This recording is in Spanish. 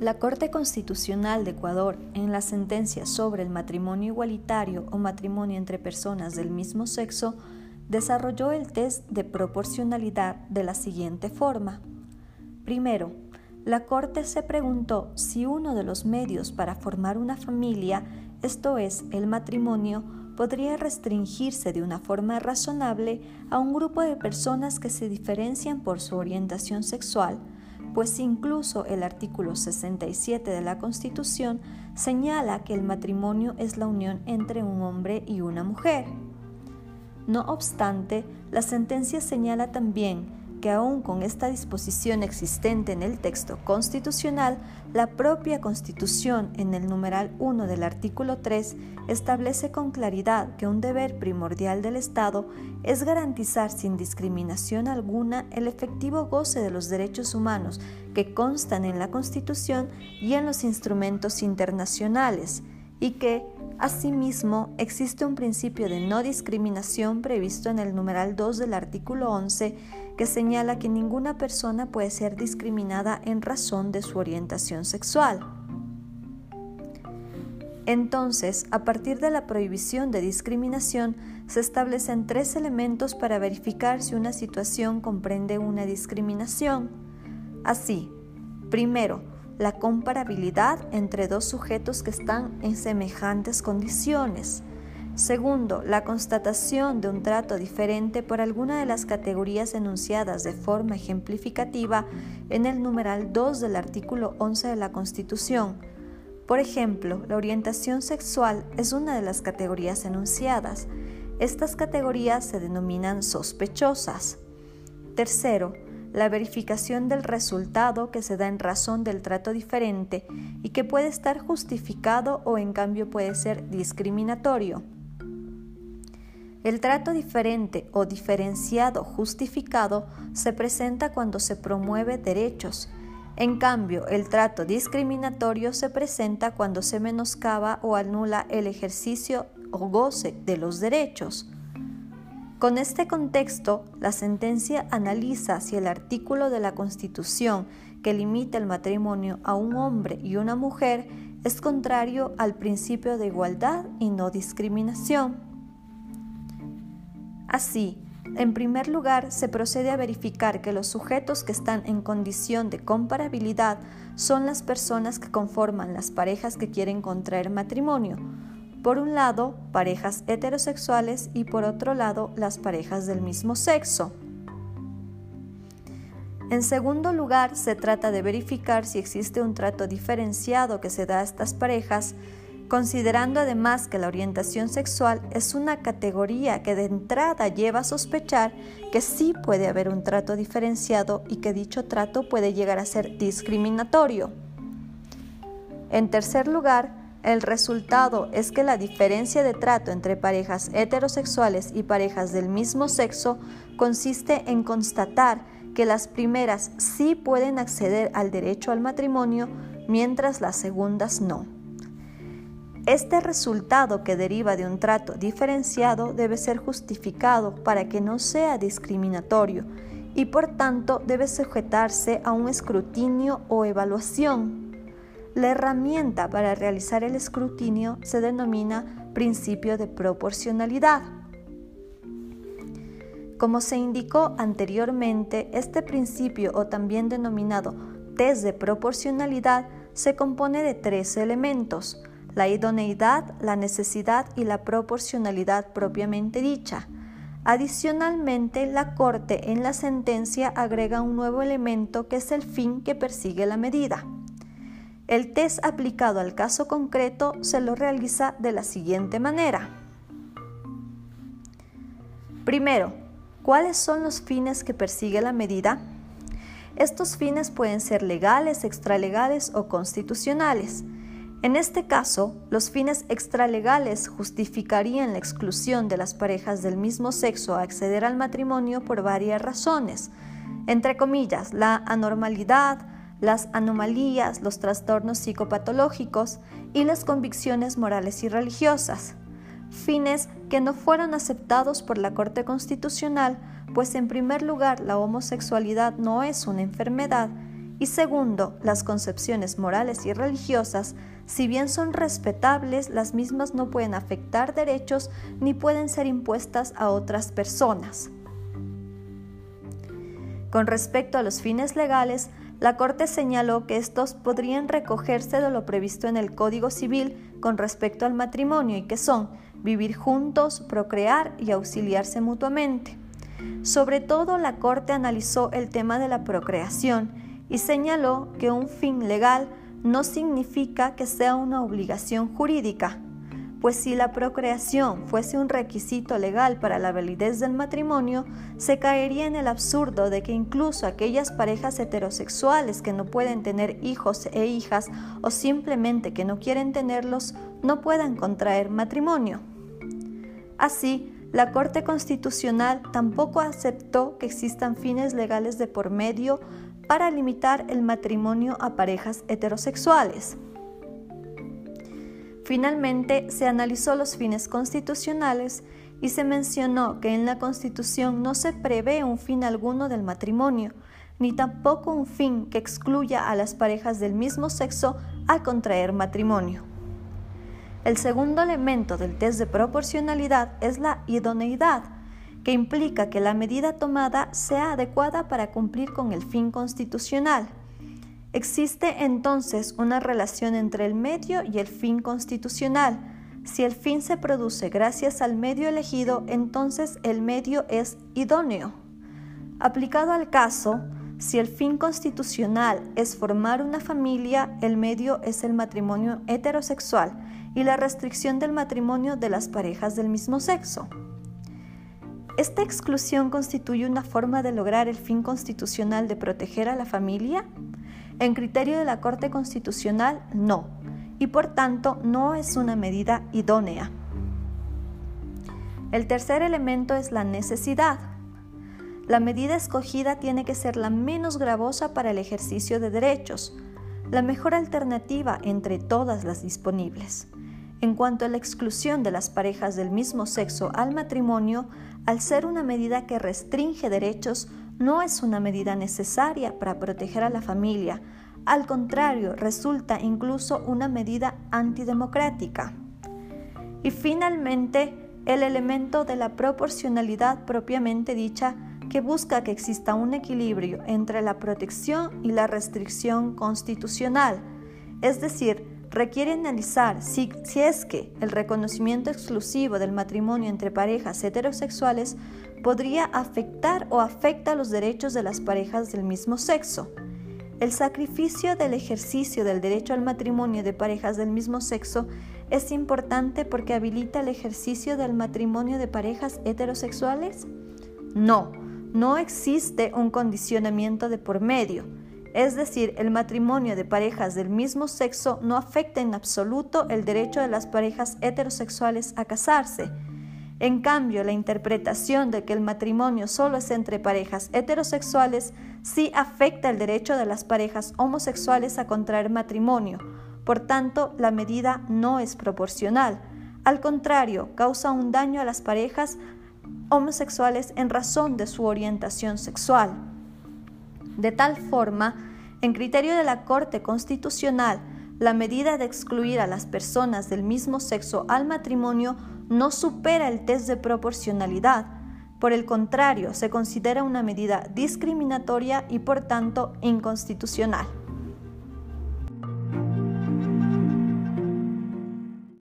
La Corte Constitucional de Ecuador, en la sentencia sobre el matrimonio igualitario o matrimonio entre personas del mismo sexo, desarrolló el test de proporcionalidad de la siguiente forma. Primero, la Corte se preguntó si uno de los medios para formar una familia, esto es, el matrimonio, podría restringirse de una forma razonable a un grupo de personas que se diferencian por su orientación sexual, pues incluso el artículo 67 de la Constitución señala que el matrimonio es la unión entre un hombre y una mujer. No obstante, la sentencia señala también que aún con esta disposición existente en el texto constitucional, la propia Constitución en el numeral 1 del artículo 3 establece con claridad que un deber primordial del Estado es garantizar sin discriminación alguna el efectivo goce de los derechos humanos que constan en la Constitución y en los instrumentos internacionales, y que, asimismo, existe un principio de no discriminación previsto en el numeral 2 del artículo 11 que señala que ninguna persona puede ser discriminada en razón de su orientación sexual. Entonces, a partir de la prohibición de discriminación, se establecen tres elementos para verificar si una situación comprende una discriminación. Así, primero, la comparabilidad entre dos sujetos que están en semejantes condiciones. Segundo, la constatación de un trato diferente por alguna de las categorías enunciadas de forma ejemplificativa en el numeral 2 del artículo 11 de la Constitución. Por ejemplo, la orientación sexual es una de las categorías enunciadas. Estas categorías se denominan sospechosas. Tercero, la verificación del resultado que se da en razón del trato diferente y que puede estar justificado o en cambio puede ser discriminatorio. El trato diferente o diferenciado justificado se presenta cuando se promueve derechos. En cambio, el trato discriminatorio se presenta cuando se menoscaba o anula el ejercicio o goce de los derechos. Con este contexto, la sentencia analiza si el artículo de la Constitución que limita el matrimonio a un hombre y una mujer es contrario al principio de igualdad y no discriminación. Así, en primer lugar, se procede a verificar que los sujetos que están en condición de comparabilidad son las personas que conforman las parejas que quieren contraer matrimonio, por un lado, parejas heterosexuales y por otro lado, las parejas del mismo sexo. En segundo lugar, se trata de verificar si existe un trato diferenciado que se da a estas parejas, considerando además que la orientación sexual es una categoría que de entrada lleva a sospechar que sí puede haber un trato diferenciado y que dicho trato puede llegar a ser discriminatorio. En tercer lugar, el resultado es que la diferencia de trato entre parejas heterosexuales y parejas del mismo sexo consiste en constatar que las primeras sí pueden acceder al derecho al matrimonio mientras las segundas no. Este resultado que deriva de un trato diferenciado debe ser justificado para que no sea discriminatorio y por tanto debe sujetarse a un escrutinio o evaluación la herramienta para realizar el escrutinio se denomina principio de proporcionalidad. Como se indicó anteriormente, este principio o también denominado test de proporcionalidad se compone de tres elementos, la idoneidad, la necesidad y la proporcionalidad propiamente dicha. Adicionalmente, la Corte en la sentencia agrega un nuevo elemento que es el fin que persigue la medida. El test aplicado al caso concreto se lo realiza de la siguiente manera. Primero, ¿cuáles son los fines que persigue la medida? Estos fines pueden ser legales, extralegales o constitucionales. En este caso, los fines extralegales justificarían la exclusión de las parejas del mismo sexo a acceder al matrimonio por varias razones, entre comillas, la anormalidad, las anomalías, los trastornos psicopatológicos y las convicciones morales y religiosas, fines que no fueron aceptados por la Corte Constitucional, pues en primer lugar la homosexualidad no es una enfermedad Y segundo, las concepciones morales y religiosas, si bien son respetables, las mismas no pueden afectar derechos ni pueden ser impuestas a otras personas. Con respecto a los fines legales, la Corte señaló que estos podrían recogerse de lo previsto en el Código Civil con respecto al matrimonio y que son vivir juntos, procrear y auxiliarse mutuamente. Sobre todo, la Corte analizó el tema de la procreación y señaló que un fin legal no significa que sea una obligación jurídica, pues si la procreación fuese un requisito legal para la validez del matrimonio, se caería en el absurdo de que incluso aquellas parejas heterosexuales que no pueden tener hijos e hijas o simplemente que no quieren tenerlos, no puedan contraer matrimonio. Así, la Corte Constitucional tampoco aceptó que existan fines legales de por medio para limitar el matrimonio a parejas heterosexuales. Finalmente, se analizó los fines constitucionales y se mencionó que en la Constitución no se prevé un fin alguno del matrimonio, ni tampoco un fin que excluya a las parejas del mismo sexo al contraer matrimonio. El segundo elemento del test de proporcionalidad es la idoneidad, que implica que la medida tomada sea adecuada para cumplir con el fin constitucional. Existe entonces una relación entre el medio y el fin constitucional. Si el fin se produce gracias al medio elegido, entonces el medio es idóneo. Aplicado al caso, si el fin constitucional es formar una familia, el medio es el matrimonio heterosexual y la restricción del matrimonio de las parejas del mismo sexo. ¿Esta exclusión constituye una forma de lograr el fin constitucional de proteger a la familia? En criterio de la Corte Constitucional, no, y por tanto no es una medida idónea. El tercer elemento es la necesidad. La medida escogida tiene que ser la menos gravosa para el ejercicio de derechos, la mejor alternativa entre todas las disponibles. En cuanto a la exclusión de las parejas del mismo sexo al matrimonio, al ser una medida que restringe derechos, no es una medida necesaria para proteger a la familia, al contrario, resulta incluso una medida antidemocrática. Y finalmente, el elemento de la proporcionalidad propiamente dicha que busca que exista un equilibrio entre la protección y la restricción constitucional, es decir, requiere analizar si, si, es que el reconocimiento exclusivo del matrimonio entre parejas heterosexuales podría afectar o afecta los derechos de las parejas del mismo sexo. El sacrificio del ejercicio del derecho al matrimonio de parejas del mismo sexo es importante porque habilita el ejercicio del matrimonio de parejas heterosexuales? No, no existe un condicionamiento de por medio es decir, el matrimonio de parejas del mismo sexo no afecta en absoluto el derecho de las parejas heterosexuales a casarse. En cambio, la interpretación de que el matrimonio solo es entre parejas heterosexuales sí afecta el derecho de las parejas homosexuales a contraer matrimonio. Por tanto, la medida no es proporcional. Al contrario, causa un daño a las parejas homosexuales en razón de su orientación sexual. De tal forma, en criterio de la Corte Constitucional, la medida de excluir a las personas del mismo sexo al matrimonio no supera el test de proporcionalidad. Por el contrario, se considera una medida discriminatoria y por tanto inconstitucional.